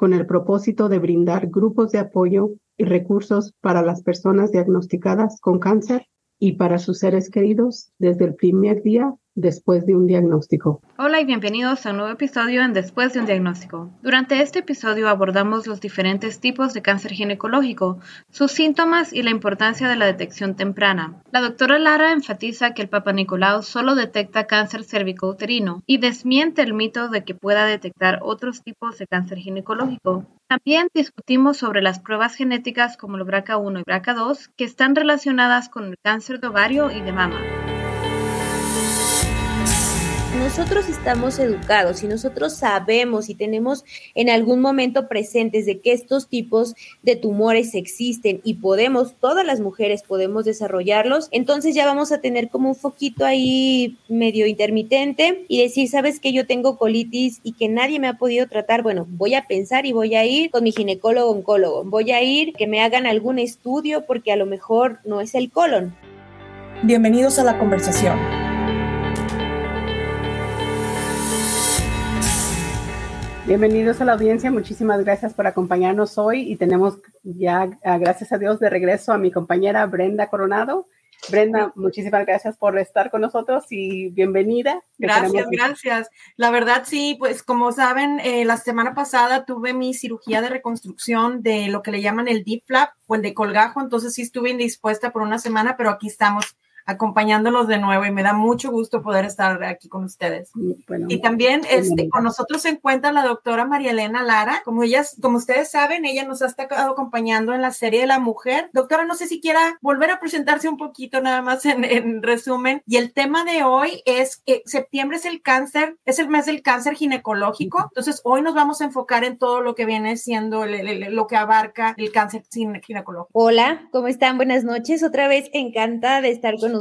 con el propósito de brindar grupos de apoyo y recursos para las personas diagnosticadas con cáncer y para sus seres queridos desde el primer día después de un diagnóstico. Hola y bienvenidos a un nuevo episodio en Después de un diagnóstico. Durante este episodio abordamos los diferentes tipos de cáncer ginecológico, sus síntomas y la importancia de la detección temprana. La doctora Lara enfatiza que el Papa Nicolau solo detecta cáncer cervicouterino y desmiente el mito de que pueda detectar otros tipos de cáncer ginecológico. También discutimos sobre las pruebas genéticas como el BRCA1 y BRCA2 que están relacionadas con el cáncer de ovario y de mama nosotros estamos educados y nosotros sabemos y tenemos en algún momento presentes de que estos tipos de tumores existen y podemos, todas las mujeres podemos desarrollarlos, entonces ya vamos a tener como un foquito ahí medio intermitente y decir, sabes que yo tengo colitis y que nadie me ha podido tratar, bueno, voy a pensar y voy a ir con mi ginecólogo oncólogo, voy a ir que me hagan algún estudio porque a lo mejor no es el colon. Bienvenidos a la conversación. Bienvenidos a la audiencia, muchísimas gracias por acompañarnos hoy y tenemos ya, ah, gracias a Dios, de regreso a mi compañera Brenda Coronado. Brenda, muchísimas gracias por estar con nosotros y bienvenida. Gracias, gracias. La verdad, sí, pues como saben, eh, la semana pasada tuve mi cirugía de reconstrucción de lo que le llaman el deep flap o el de colgajo, entonces sí estuve indispuesta por una semana, pero aquí estamos acompañándolos de nuevo y me da mucho gusto poder estar aquí con ustedes. y también este, con nosotros se encuentra la doctora María Elena Lara. Como ellas, como ustedes saben, ella nos ha estado acompañando en la serie de la mujer. Doctora, no sé si quiera volver a presentarse un poquito nada más en, resumen. Y el tema de hoy es que septiembre es el cáncer, es el mes del cáncer ginecológico. Entonces hoy nos vamos a enfocar en todo lo que viene siendo lo que abarca el cáncer ginecológico. Hola, ¿cómo están? Buenas noches. Otra vez encantada de estar con ustedes.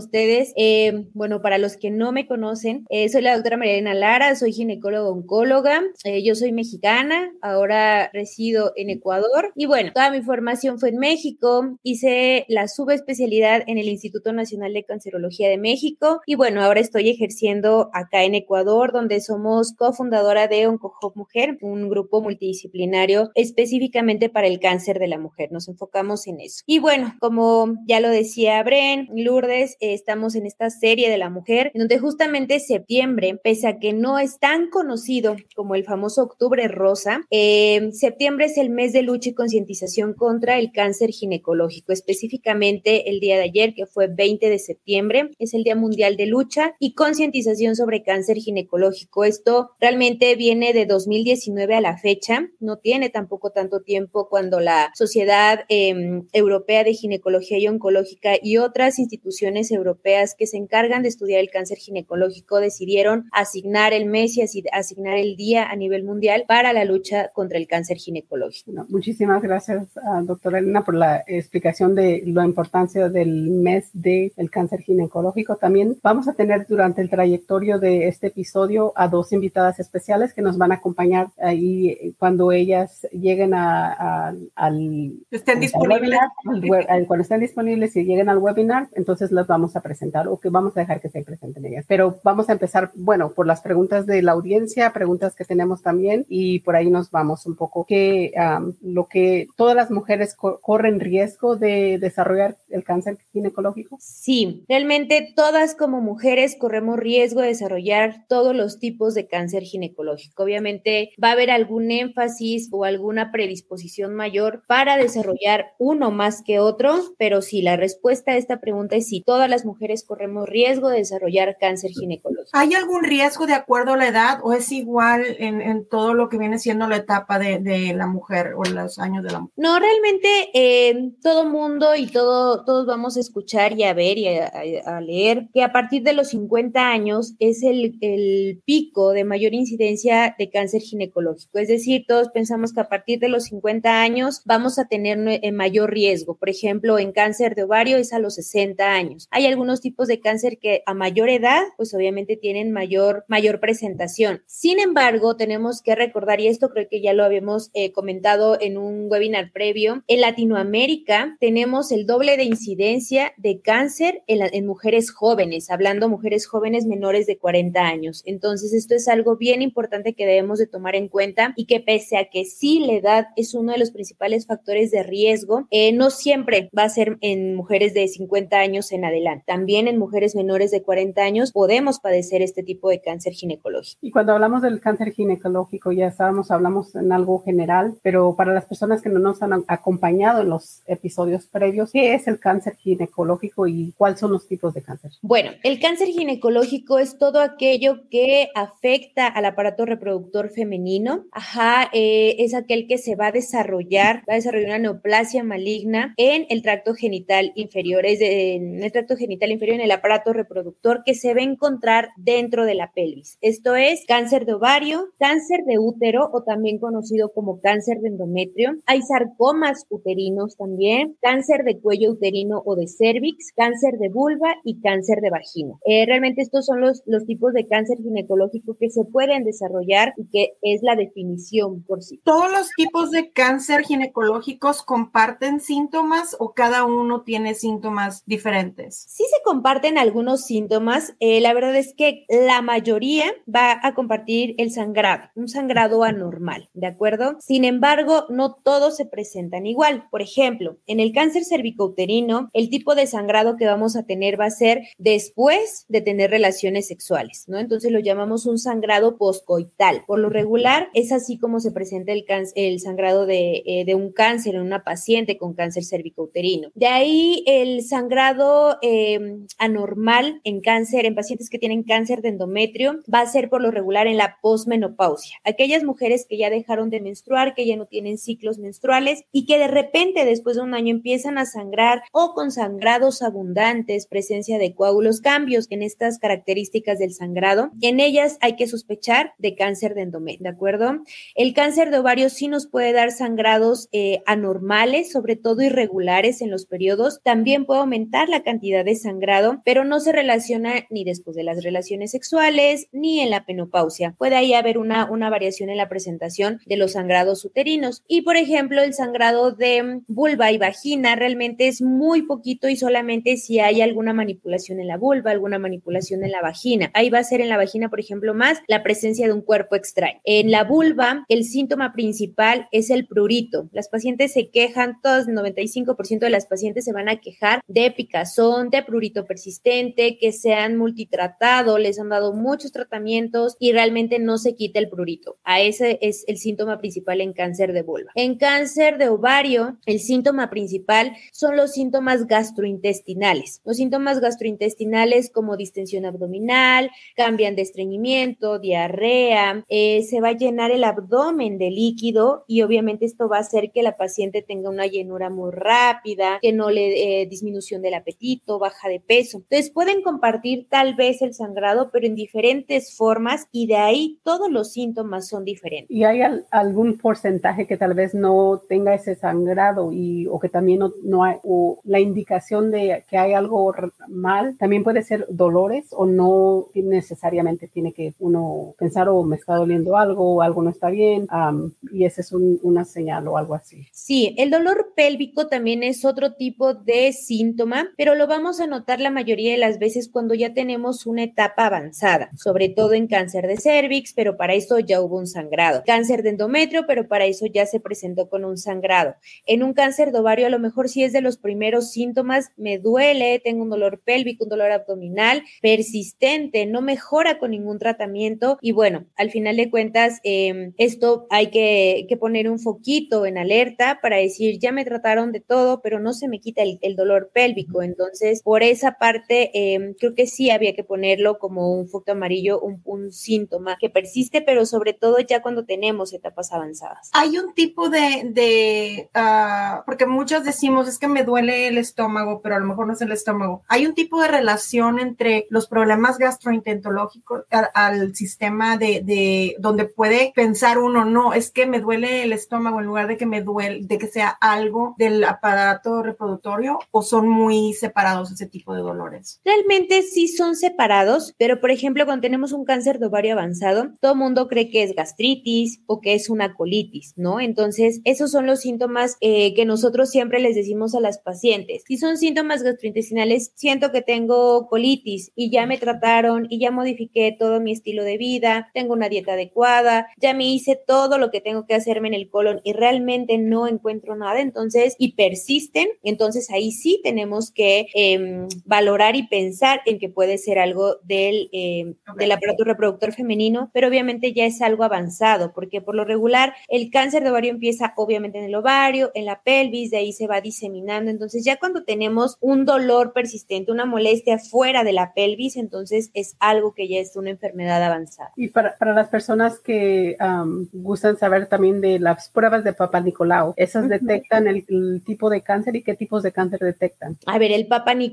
Eh, bueno, para los que no me conocen, eh, soy la doctora Mariana Lara, soy ginecóloga oncóloga, eh, yo soy mexicana, ahora resido en Ecuador y bueno, toda mi formación fue en México, hice la subespecialidad en el Instituto Nacional de Cancerología de México y bueno, ahora estoy ejerciendo acá en Ecuador, donde somos cofundadora de OncoHop Mujer, un grupo multidisciplinario específicamente para el cáncer de la mujer. Nos enfocamos en eso. Y bueno, como ya lo decía Bren, Lourdes, estamos en esta serie de la mujer, en donde justamente septiembre, pese a que no es tan conocido como el famoso octubre rosa, eh, septiembre es el mes de lucha y concientización contra el cáncer ginecológico, específicamente el día de ayer, que fue 20 de septiembre, es el Día Mundial de Lucha y Concientización sobre Cáncer Ginecológico. Esto realmente viene de 2019 a la fecha, no tiene tampoco tanto tiempo cuando la Sociedad em, Europea de Ginecología y Oncológica y otras instituciones europeas que se encargan de estudiar el cáncer ginecológico decidieron asignar el mes y asignar el día a nivel mundial para la lucha contra el cáncer ginecológico. muchísimas gracias, ah, doctora Elena, por la explicación de la importancia del mes del cáncer ginecológico. También vamos a tener durante el trayectorio de este episodio a dos invitadas especiales que nos van a acompañar ahí cuando ellas lleguen a, al, estén disponibles. cuando estén disponibles y lleguen al webinar, entonces las vamos a presentar o que vamos a dejar que se presenten ellas. Pero vamos a empezar, bueno, por las preguntas de la audiencia, preguntas que tenemos también y por ahí nos vamos un poco que lo que todas las mujeres corren riesgo de desarrollar el cáncer ginecológico. Sí, realmente todas como mujeres corremos riesgo de desarrollar todos los tipos de cáncer ginecológico. Obviamente va a haber algún énfasis o alguna predisposición mayor para desarrollar uno más que otro, pero sí, la respuesta a esta pregunta es sí, todas todas las mujeres corremos riesgo de desarrollar cáncer ginecológico. ¿Hay algún riesgo de acuerdo a la edad o es igual en, todo lo que viene siendo la etapa de, la mujer o los años de la mujer? No, realmente eh, todo mundo y todo, todos vamos a escuchar y a ver y a, leer que a partir de los 50 años es el, el pico de mayor incidencia de cáncer ginecológico. Es decir, todos pensamos que a partir de los 50 años vamos a tener eh, mayor riesgo. Por ejemplo, en cáncer de ovario es a los 60 años. Hay algunos tipos de cáncer que a mayor edad, pues obviamente tienen mayor, mayor presentación. Sin embargo, tenemos que recordar, y esto creo que ya lo habíamos eh, comentado en un webinar previo, en Latinoamérica tenemos el doble de incidencia de cáncer en, en mujeres jóvenes, hablando mujeres jóvenes menores de 40 años. Entonces, esto es algo bien importante que debemos de tomar en cuenta y que pese a que sí la edad es uno de los principales factores de riesgo, eh, no siempre va a ser en mujeres de 50 años en adelante. También en mujeres menores de 40 años podemos padecer este tipo de cáncer ginecológico. Y cuando hablamos del cáncer ginecológico, ya estábamos, hablamos en algo general, pero para las personas que no nos han acompañado en los episodios previos, ¿qué es el cáncer ginecológico y cuáles son los tipos de cáncer? Bueno, el cáncer ginecológico es todo aquello que afecta al aparato reproductor femenino. Ajá, eh, es aquel que se va a desarrollar, va a desarrollar una neoplasia maligna en el tracto genital inferior, es en el tracto genital inferior, en el aparato reproductor que se va a encontrar dentro de la pelvis. Esto es cáncer de ovario, cáncer de útero o también conocido como cáncer de endometrio. Hay sarcomas uterinos también, cáncer de cuello uterino o de cervix, cáncer de vulva y cáncer de vagina. Eh, realmente estos son los, los tipos de cáncer ginecológico que se pueden desarrollar y que es la definición por sí. Todos los tipos de cáncer ginecológicos comparten síntomas o cada uno tiene síntomas diferentes? Sí se comparten algunos síntomas. Eh, la verdad es que la mayoría va a compartir el sangrado, un sangrado anormal, ¿de acuerdo? Sin embargo, no todos se presentan igual. Por ejemplo, en el cáncer cervicouterino, el tipo de sangrado que vamos a tener va a ser después de tener relaciones sexuales, ¿no? Entonces lo llamamos un sangrado poscoital. Por lo regular, es así como se presenta el, el sangrado de, eh, de, un cáncer en una paciente con cáncer cervicouterino. De ahí el sangrado em, anormal en cáncer, en pacientes que tienen cáncer de endometrio, va a ser por lo regular en la posmenopausia. Aquellas mujeres que ya dejaron de menstruar, que ya no tienen ciclos menstruales y que de repente después de un año empiezan a sangrar o con sangrados abundantes, presencia de coágulos, cambios en estas características del sangrado, en ellas hay que sospechar de cáncer de endometrio, ¿de acuerdo? El cáncer de ovario sí nos puede dar sangrados eh, anormales, sobre todo irregulares en los periodos. También puede aumentar la cantidad de sangrado, pero no se relaciona ni después de las relaciones sexuales ni en la penopausia. Puede ahí haber una, una variación en la presentación de los sangrados uterinos. Y por ejemplo, el sangrado de vulva y vagina realmente es muy poquito y solamente si hay alguna manipulación en la vulva, alguna manipulación en la vagina. Ahí va a ser en la vagina, por ejemplo, más la presencia de un cuerpo extraño. En la vulva, el síntoma principal es el prurito. Las pacientes se quejan, todas, el 95% de las pacientes se van a quejar de picazón, de prurito persistente, que se han multitratado, les han dado muchos tratamientos y realmente no se quita el prurito. A ese es el síntoma principal en cáncer de vulva. En cáncer de ovario, el síntoma principal son los síntomas gastrointestinales. Los síntomas gastrointestinales como distensión abdominal, cambian de estreñimiento, diarrea, eh, se va a llenar el abdomen de líquido y obviamente esto va a hacer que la paciente tenga una llenura muy rápida, que no le eh, disminución del apetito, baja de peso. Entonces pueden compartir tal vez el sangrado, pero en diferentes formas y de ahí todos los síntomas son diferentes. ¿Y hay algún porcentaje que tal vez no tenga ese sangrado y o que también no, no hay o la indicación de que hay algo mal? También puede ser dolores o no necesariamente tiene que uno pensar o oh, me está doliendo algo o algo no está bien y ese es una señal o algo así. Sí, el dolor pélvico también es otro tipo de síntoma, pero lo vamos a notar la mayoría de las veces cuando ya tenemos una etapa avanzada, sobre todo en cáncer de cervix, pero para eso ya hubo un sangrado. Cáncer de endometrio, pero para eso ya se presentó con un sangrado. En un cáncer de ovario, a lo mejor sí es de los primeros síntomas, me duele, tengo un dolor pélvico, un dolor abdominal persistente, no mejora con ningún tratamiento y bueno, al final de cuentas, em, esto hay que, que poner un foquito en alerta para decir, ya me trataron de todo, pero no se me quita el, dolor pélvico. Entonces, Entonces, por esa parte, em, creo que sí había que ponerlo como un foco amarillo, un, síntoma que persiste, pero sobre todo ya cuando tenemos etapas avanzadas. Hay un tipo de, ah, porque muchos decimos, es que me duele el estómago, pero a lo mejor no es el estómago. Hay un tipo de relación entre los problemas gastrointentológicos al, sistema de, de, donde puede pensar uno, no, es que me duele el estómago en lugar de que me duele, de que sea algo del aparato reproductorio o son muy separados ese tipo de dolores. Realmente sí son separados, pero por ejemplo, cuando tenemos un cáncer de ovario avanzado, todo el mundo cree que es gastritis o que es una colitis, ¿no? Entonces, esos son los síntomas eh, que nosotros siempre les decimos a las pacientes. Si son síntomas gastrointestinales, siento que tengo colitis y ya me trataron y ya modifiqué todo mi estilo de vida, tengo una dieta adecuada, ya me hice todo lo que tengo que hacerme en el colon y realmente no encuentro nada, entonces, y persisten, entonces ahí sí tenemos que em, valorar y pensar en que puede ser algo del, em, del aparato reproductor femenino, pero obviamente ya es algo avanzado, porque por lo regular el cáncer de ovario empieza obviamente en el ovario, en la pelvis, de ahí se va diseminando, entonces ya cuando tenemos un dolor persistente, una molestia fuera de la pelvis, entonces es algo que ya es una enfermedad avanzada. Y para, para las personas que gustan saber también de las pruebas de Papa Nicolau, esas detectan el, tipo de cáncer y qué tipos de cáncer detectan. A ver, el Papa Nicolau.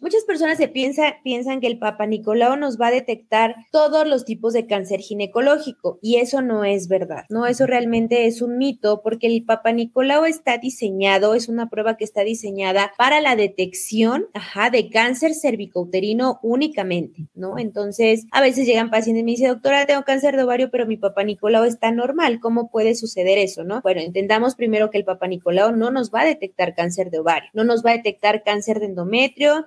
Muchas personas se piensa, piensan que el Papa Nicolau nos va a detectar todos los tipos de cáncer ginecológico y eso no es verdad, ¿no? Eso realmente es un mito porque el Papa Nicolau está diseñado, es una prueba que está diseñada para la detección, ajá, de cáncer cervicouterino únicamente, ¿no? Entonces, a veces llegan pacientes y me dicen, doctora, tengo cáncer de ovario, pero mi Papa Nicolau está normal, ¿cómo puede suceder eso, no? Bueno, entendamos primero que el Papa Nicolau no nos va a detectar cáncer de ovario, no nos va a detectar cáncer de endometrio,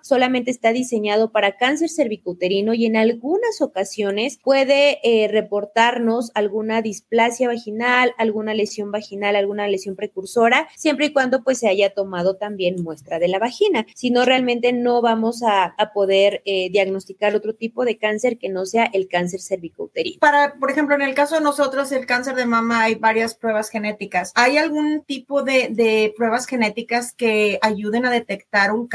solamente está diseñado para cáncer cervicouterino y en algunas ocasiones puede eh, reportarnos alguna displasia vaginal, alguna lesión vaginal, alguna lesión precursora, siempre y cuando pues se haya tomado también muestra de la vagina. Si no, realmente no vamos a, poder eh, diagnosticar otro tipo de cáncer que no sea el cáncer cervicouterino. Para, por ejemplo, en el caso de nosotros, el cáncer de mama, hay varias pruebas genéticas. ¿Hay algún tipo de, pruebas genéticas que ayuden a detectar un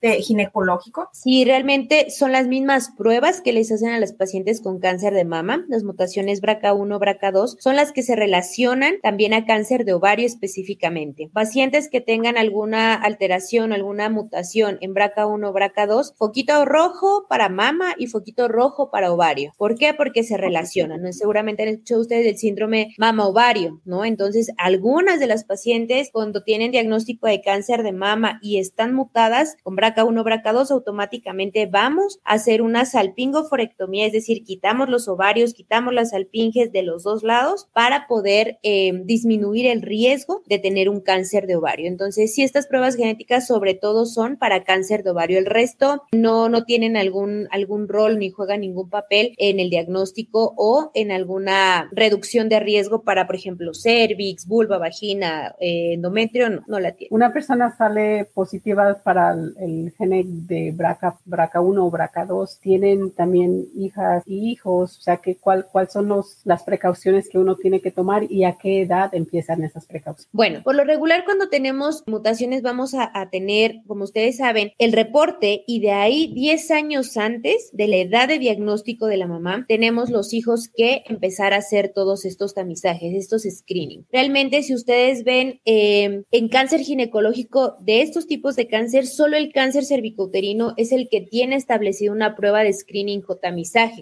de ginecológico? Sí, realmente son las mismas pruebas que les hacen a las pacientes con cáncer de mama. Las mutaciones BRCA1, BRCA2 son las que se relacionan también a cáncer de ovario específicamente. Pacientes que tengan alguna alteración, alguna mutación en BRCA1, BRCA2, foquito rojo para mama y foquito rojo para ovario. ¿Por qué? Porque se relacionan. ¿no? Seguramente han escuchado ustedes del síndrome mama-ovario, ¿no? Entonces, algunas de las pacientes cuando tienen diagnóstico de cáncer de mama y están mutadas con BRCA1, BRCA2, automáticamente vamos a hacer una salpingoforectomía, es decir, quitamos los ovarios, quitamos las salpinges de los dos lados para poder eh, disminuir el riesgo de tener un cáncer de ovario. Entonces, si estas pruebas genéticas sobre todo son para cáncer de ovario, el resto no, no tienen algún, algún rol ni juegan ningún papel en el diagnóstico o en alguna reducción de riesgo para, por ejemplo, cervix, vulva, vagina, eh, endometrio, no, la tiene. Una persona sale positiva para el, gene de BRCA, BRCA1 o BRCA2, tienen también hijas y hijos, o sea, que cuál, cuáles son los, las precauciones que uno tiene que tomar y a qué edad empiezan esas precauciones. Bueno, por lo regular cuando tenemos mutaciones vamos a, a tener, como ustedes saben, el reporte y de ahí 10 años antes de la edad de diagnóstico de la mamá, tenemos los hijos que empezar a hacer todos estos tamizajes, estos screening. Realmente, si ustedes ven eh, en cáncer ginecológico de estos tipos de cáncer, solo el cáncer cervicouterino es el que tiene establecido una prueba de screening o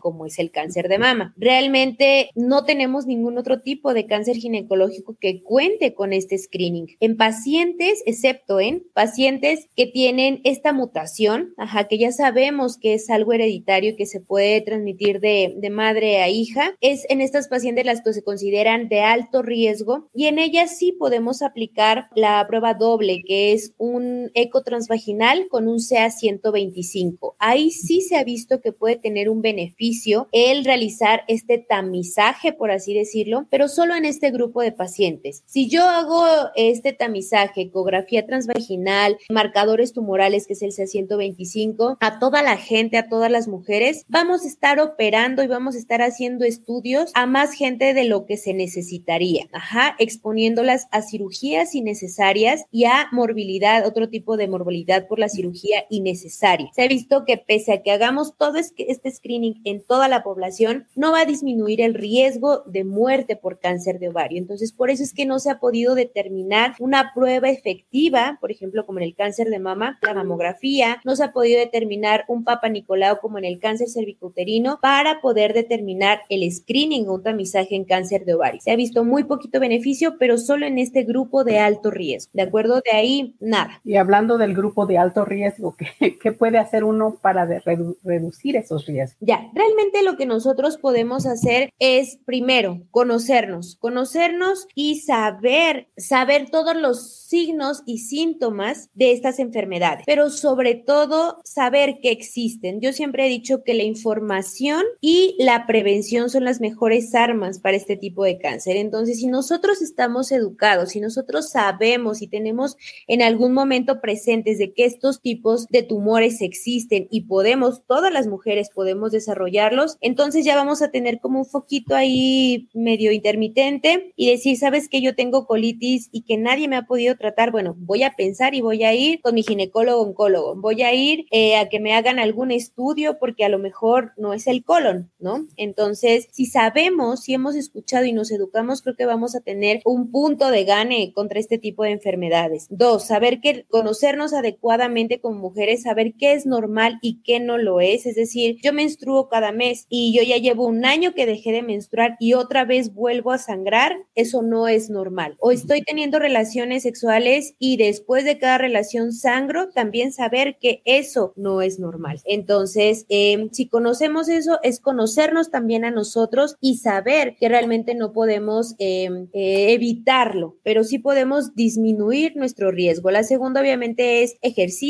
como es el cáncer de mama. Realmente no tenemos ningún otro tipo de cáncer ginecológico que cuente con este screening. En pacientes, excepto en pacientes que tienen esta mutación, ajá, que ya sabemos que es algo hereditario que se puede transmitir de, de madre a hija, es en estas pacientes las que se consideran de alto riesgo y en ellas sí podemos aplicar la prueba doble, que es un eco transvaginal con un CA 125. Ahí sí se ha visto que puede tener un beneficio el realizar este tamizaje, por así decirlo, pero solo en este grupo de pacientes. Si yo hago este tamizaje, ecografía transvaginal, marcadores tumorales, que es el CA 125, a toda la gente, a todas las mujeres, vamos a estar operando y vamos a estar haciendo estudios a más gente de lo que se necesitaría, ajá, exponiéndolas a cirugías innecesarias y a morbilidad, otro tipo de morbilidad por las cirugía innecesaria. Se ha visto que pese a que hagamos todo este screening en toda la población, no va a disminuir el riesgo de muerte por cáncer de ovario. Entonces, por eso es que no se ha podido determinar una prueba efectiva, por ejemplo, como en el cáncer de mama, la mamografía, no se ha podido determinar un papa Nicolau como en el cáncer cervicouterino para poder determinar el screening o un tamizaje en cáncer de ovario. Se ha visto muy poquito beneficio, pero solo en este grupo de alto riesgo. ¿De acuerdo? De ahí, nada. Y hablando del grupo de alto riesgo, ¿qué, qué puede hacer uno para reducir esos riesgos? Ya, realmente lo que nosotros podemos hacer es primero conocernos, conocernos y saber, saber todos los signos y síntomas de estas enfermedades, pero sobre todo saber que existen. Yo siempre he dicho que la información y la prevención son las mejores armas para este tipo de cáncer. Entonces, si nosotros estamos educados, si nosotros sabemos y tenemos en algún momento presentes de que estos tipos de tumores existen y podemos, todas las mujeres podemos desarrollarlos, entonces ya vamos a tener como un foquito ahí medio intermitente y decir, sabes que yo tengo colitis y que nadie me ha podido tratar, bueno, voy a pensar y voy a ir con mi ginecólogo oncólogo, voy a ir eh, a que me hagan algún estudio porque a lo mejor no es el colon, ¿no? Entonces, si sabemos, si hemos escuchado y nos educamos, creo que vamos a tener un punto de gane contra este tipo de enfermedades. Dos, saber que conocernos adecuadamente como mujeres, saber qué es normal y qué no lo es, es decir, yo menstruo cada mes y yo ya llevo un año que dejé de menstruar y otra vez vuelvo a sangrar, eso no es normal. O estoy teniendo relaciones sexuales y después de cada relación sangro, también saber que eso no es normal. Entonces, em, si conocemos eso, es conocernos también a nosotros y saber que realmente no podemos em, eh, evitarlo, pero sí podemos disminuir nuestro riesgo. La segunda, obviamente, es ejercicio,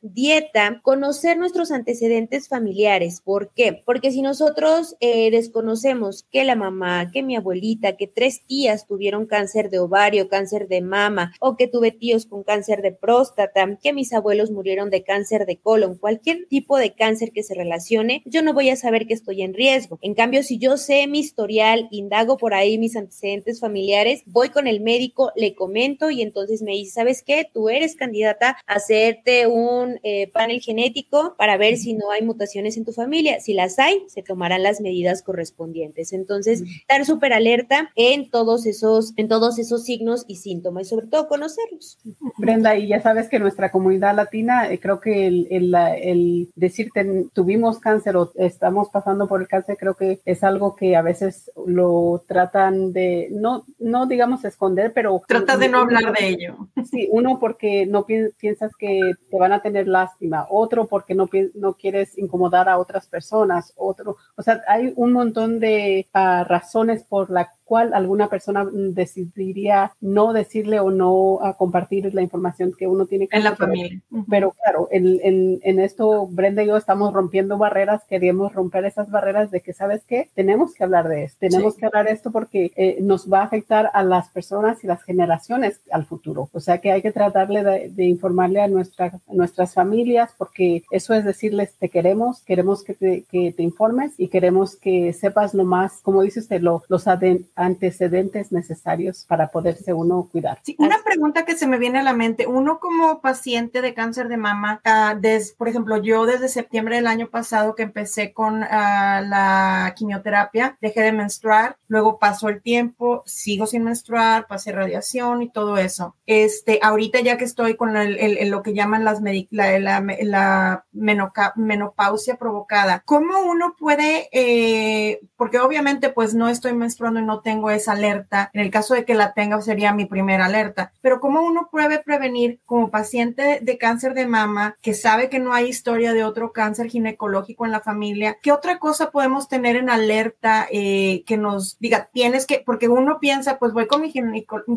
dieta, conocer nuestros antecedentes familiares. ¿Por qué? Porque si nosotros eh, desconocemos que la mamá, que mi abuelita, que tres tías tuvieron cáncer de ovario, cáncer de mama o que tuve tíos con cáncer de próstata, que mis abuelos murieron de cáncer de colon, cualquier tipo de cáncer que se relacione, yo no voy a saber que estoy en riesgo. En cambio, si yo sé mi historial, indago por ahí mis antecedentes familiares, voy con el médico, le comento y entonces me dice, ¿sabes qué? Tú eres candidata a hacerte un eh, panel genético para ver si no hay mutaciones en tu familia. Si las hay, se tomarán las medidas correspondientes. Entonces, estar súper alerta en todos esos, en todos esos signos y síntomas y sobre todo con conocerlos. Brenda, y ya sabes que nuestra comunidad latina, eh, creo que el, el, el, decirte tuvimos cáncer o estamos pasando por el cáncer, creo que es algo que a veces lo tratan de, no, no digamos esconder, pero... Trata de no hablar de ello. Sí, uno porque no piensas que te van a tener lástima, otro porque no, no quieres incomodar a otras personas, otro, o sea, hay un montón de uh, razones por la cual alguna persona decidiría no decirle o no a compartir la información que uno tiene que En la familia. Pero claro, en, en, en, esto Brenda y yo estamos rompiendo barreras, queremos romper esas barreras de que, ¿sabes qué? Tenemos que hablar de esto, tenemos que hablar de esto porque eh, nos va a afectar a las personas y las generaciones al futuro. O sea que hay que tratarle de, informarle a, nuestra, nuestras familias porque eso es decirles, te queremos, queremos que te, que te informes y queremos que sepas lo más, como dice usted, lo, los antecedentes necesarios para poderse uno cuidar. Sí, una pregunta que se me viene a la mente, uno como paciente de cáncer de mama, uh, por ejemplo, yo desde septiembre del año pasado que empecé con uh, la quimioterapia, dejé de menstruar, luego pasó el tiempo, sigo sin menstruar, pasé radiación y todo eso. Este, ahorita ya que estoy con el, el, lo que llaman las la, la, la menopausia provocada, ¿cómo uno puede, eh, porque obviamente pues no estoy menstruando y no tengo esa alerta. En el caso de que la tenga, sería mi primera alerta. Pero ¿cómo uno puede prevenir como paciente de cáncer de mama que sabe que no hay historia de otro cáncer ginecológico en la familia? ¿Qué otra cosa podemos tener en alerta eh, que nos diga, tienes que, porque uno piensa, pues voy con mi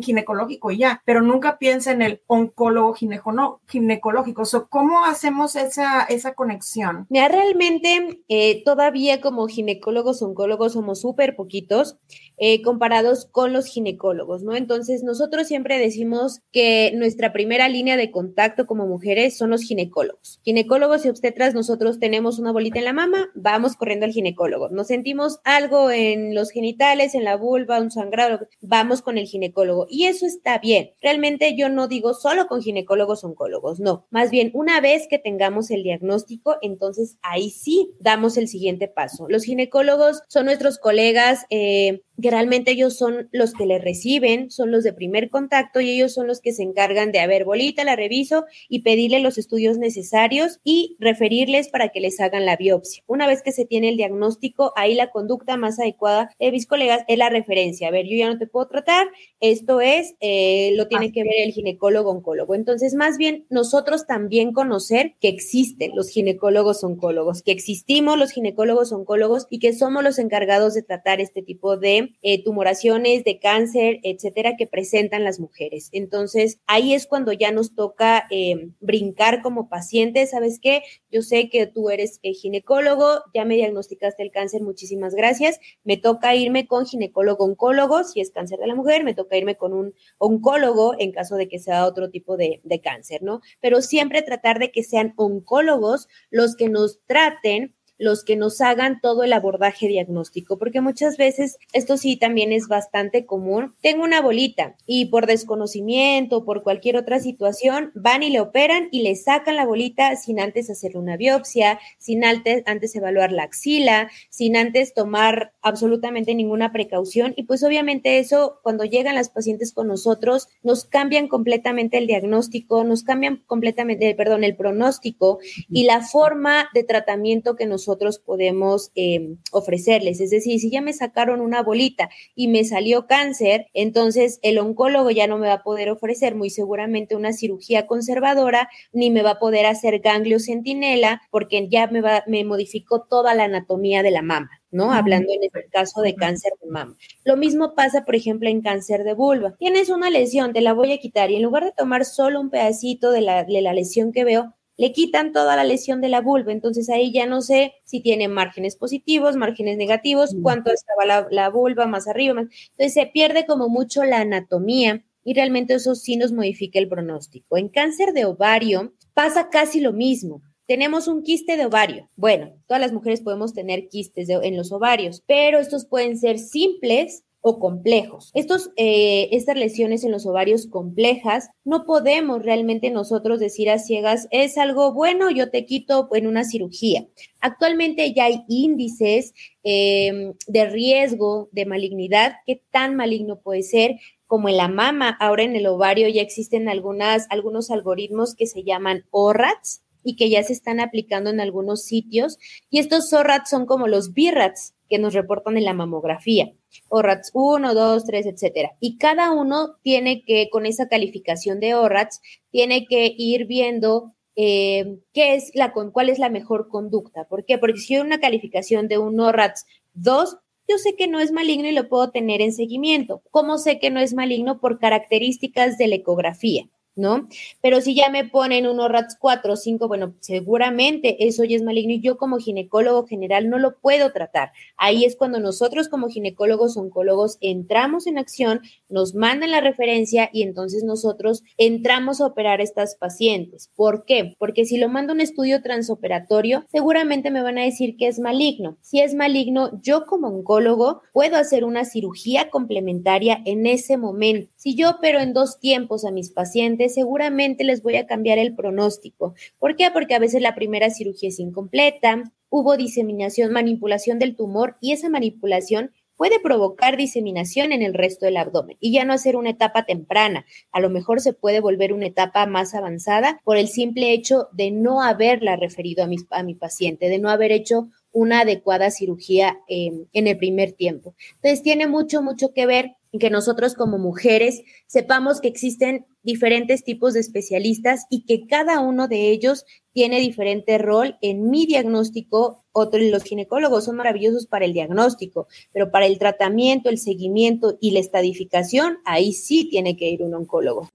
ginecológico y ya, pero nunca piensa en el oncólogo ginecológico. ¿Cómo hacemos esa, esa conexión? Mira, realmente eh, todavía como ginecólogos, oncólogos somos súper poquitos eh, comparados con los ginecólogos, ¿no? Entonces, nosotros siempre decimos que nuestra primera línea de contacto como mujeres son los ginecólogos. Ginecólogos y obstetras, nosotros tenemos una bolita en la mama, vamos corriendo al ginecólogo. Nos sentimos algo en los genitales, en la vulva, un sangrado, vamos con el ginecólogo. Y eso está bien. Realmente yo no digo solo con ginecólogos oncólogos, no. Más bien, una vez que tengamos el diagnóstico, entonces ahí sí damos el siguiente paso. Los ginecólogos son nuestros colegas. Eh, que realmente ellos son los que le reciben, son los de primer contacto y ellos son los que se encargan de, a ver, bolita, la reviso y pedirle los estudios necesarios y referirles para que les hagan la biopsia. Una vez que se tiene el diagnóstico, ahí la conducta más adecuada de mis colegas es la referencia. A ver, yo ya no te puedo tratar, esto es, eh, lo tiene que ver el ginecólogo oncólogo. Entonces, más bien, nosotros también conocer que existen los ginecólogos oncólogos, que existimos los ginecólogos oncólogos y que somos los encargados de tratar este tipo de eh, tumoraciones, de cáncer, etcétera, que presentan las mujeres. Entonces, ahí es cuando ya nos toca eh, brincar como pacientes. ¿Sabes qué? Yo sé que tú eres eh, ginecólogo, ya me diagnosticaste el cáncer, muchísimas gracias. Me toca irme con ginecólogo oncólogo, si es cáncer de la mujer, me toca irme con un oncólogo en caso de que sea otro tipo de cáncer, ¿no? Pero siempre tratar de que sean oncólogos los que nos traten los que nos hagan todo el abordaje diagnóstico, porque muchas veces esto sí también es bastante común. Tengo una bolita y por desconocimiento, por cualquier otra situación, van y le operan y le sacan la bolita sin antes hacerle una biopsia, sin antes, antes evaluar la axila, sin antes tomar absolutamente ninguna precaución. Y pues obviamente eso, cuando llegan las pacientes con nosotros, nos cambian completamente el diagnóstico, nos cambian completamente, perdón, el pronóstico y la forma de tratamiento que nosotros podemos em, ofrecerles. Es decir, si ya me sacaron una bolita y me salió cáncer, entonces el oncólogo ya no me va a poder ofrecer muy seguramente una cirugía conservadora, ni me va a poder hacer ganglio centinela, porque ya me, va, me modificó toda la anatomía de la mama. ¿no? Hablando en este caso de cáncer de mama. Lo mismo pasa, por ejemplo, en cáncer de vulva. Tienes una lesión, te la voy a quitar y en lugar de tomar solo un pedacito de la, de la lesión que veo, le quitan toda la lesión de la vulva. Entonces ahí ya no sé si tiene márgenes positivos, márgenes negativos, cuánto estaba la, vulva más arriba. Más. Entonces se pierde como mucho la anatomía y realmente eso sí nos modifica el pronóstico. En cáncer de ovario pasa casi lo mismo. Tenemos un quiste de ovario. Bueno, todas las mujeres podemos tener quistes en los ovarios, pero estos pueden ser simples o complejos. Estos, eh, estas lesiones en los ovarios complejas, no podemos realmente nosotros decir a ciegas, es algo bueno, yo te quito en una cirugía. Actualmente ya hay índices em, de riesgo de malignidad, qué tan maligno puede ser, como en la mama, ahora en el ovario ya existen algunas, algunos algoritmos que se llaman ORATs y que ya se están aplicando en algunos sitios. Y estos ORATs son como los BIRATs que nos reportan en la mamografía. ORATS 1, 2, 3, etcétera. Y cada uno tiene que, con esa calificación de ORATS, tiene que ir viendo eh, qué es la, cuál es la mejor conducta. ¿Por qué? Porque si hay una calificación de un ORATS 2, yo sé que no es maligno y lo puedo tener en seguimiento. ¿Cómo sé que no es maligno? Por características de la ecografía. ¿No? Pero si ya me ponen unos RATS 4 o 5, bueno, seguramente eso ya es maligno y yo como ginecólogo general no lo puedo tratar. Ahí es cuando nosotros como ginecólogos oncólogos entramos en acción, nos mandan la referencia y entonces nosotros entramos a operar a estas pacientes. ¿Por qué? Porque si lo mando un estudio transoperatorio, seguramente me van a decir que es maligno. Si es maligno, yo como oncólogo puedo hacer una cirugía complementaria en ese momento. Si yo opero en dos tiempos a mis pacientes, seguramente les voy a cambiar el pronóstico. ¿Por qué? Porque a veces la primera cirugía es incompleta, hubo diseminación, manipulación del tumor y esa manipulación puede provocar diseminación en el resto del abdomen y ya no hacer una etapa temprana. A lo mejor se puede volver una etapa más avanzada por el simple hecho de no haberla referido a mi, a mi paciente, de no haber hecho una adecuada cirugía em, en el primer tiempo. Entonces, tiene mucho, mucho que ver que nosotros como mujeres sepamos que existen diferentes tipos de especialistas y que cada uno de ellos tiene diferente rol en mi diagnóstico. Otros, los ginecólogos son maravillosos para el diagnóstico, pero para el tratamiento, el seguimiento y la estadificación, ahí sí tiene que ir un oncólogo.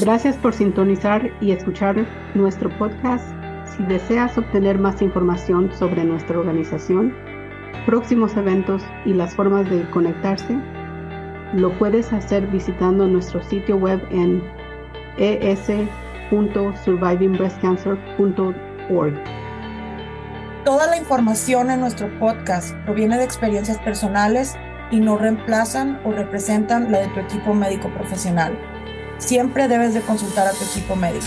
Gracias por sintonizar y escuchar nuestro podcast. Si deseas obtener más información sobre nuestra organización, próximos eventos y las formas de conectarse, lo puedes hacer visitando nuestro sitio web en es.survivingbreastcancer.org. Toda la información en nuestro podcast proviene de experiencias personales y no reemplazan o representan la de tu equipo médico profesional. Siempre debes de consultar a tu equipo médico.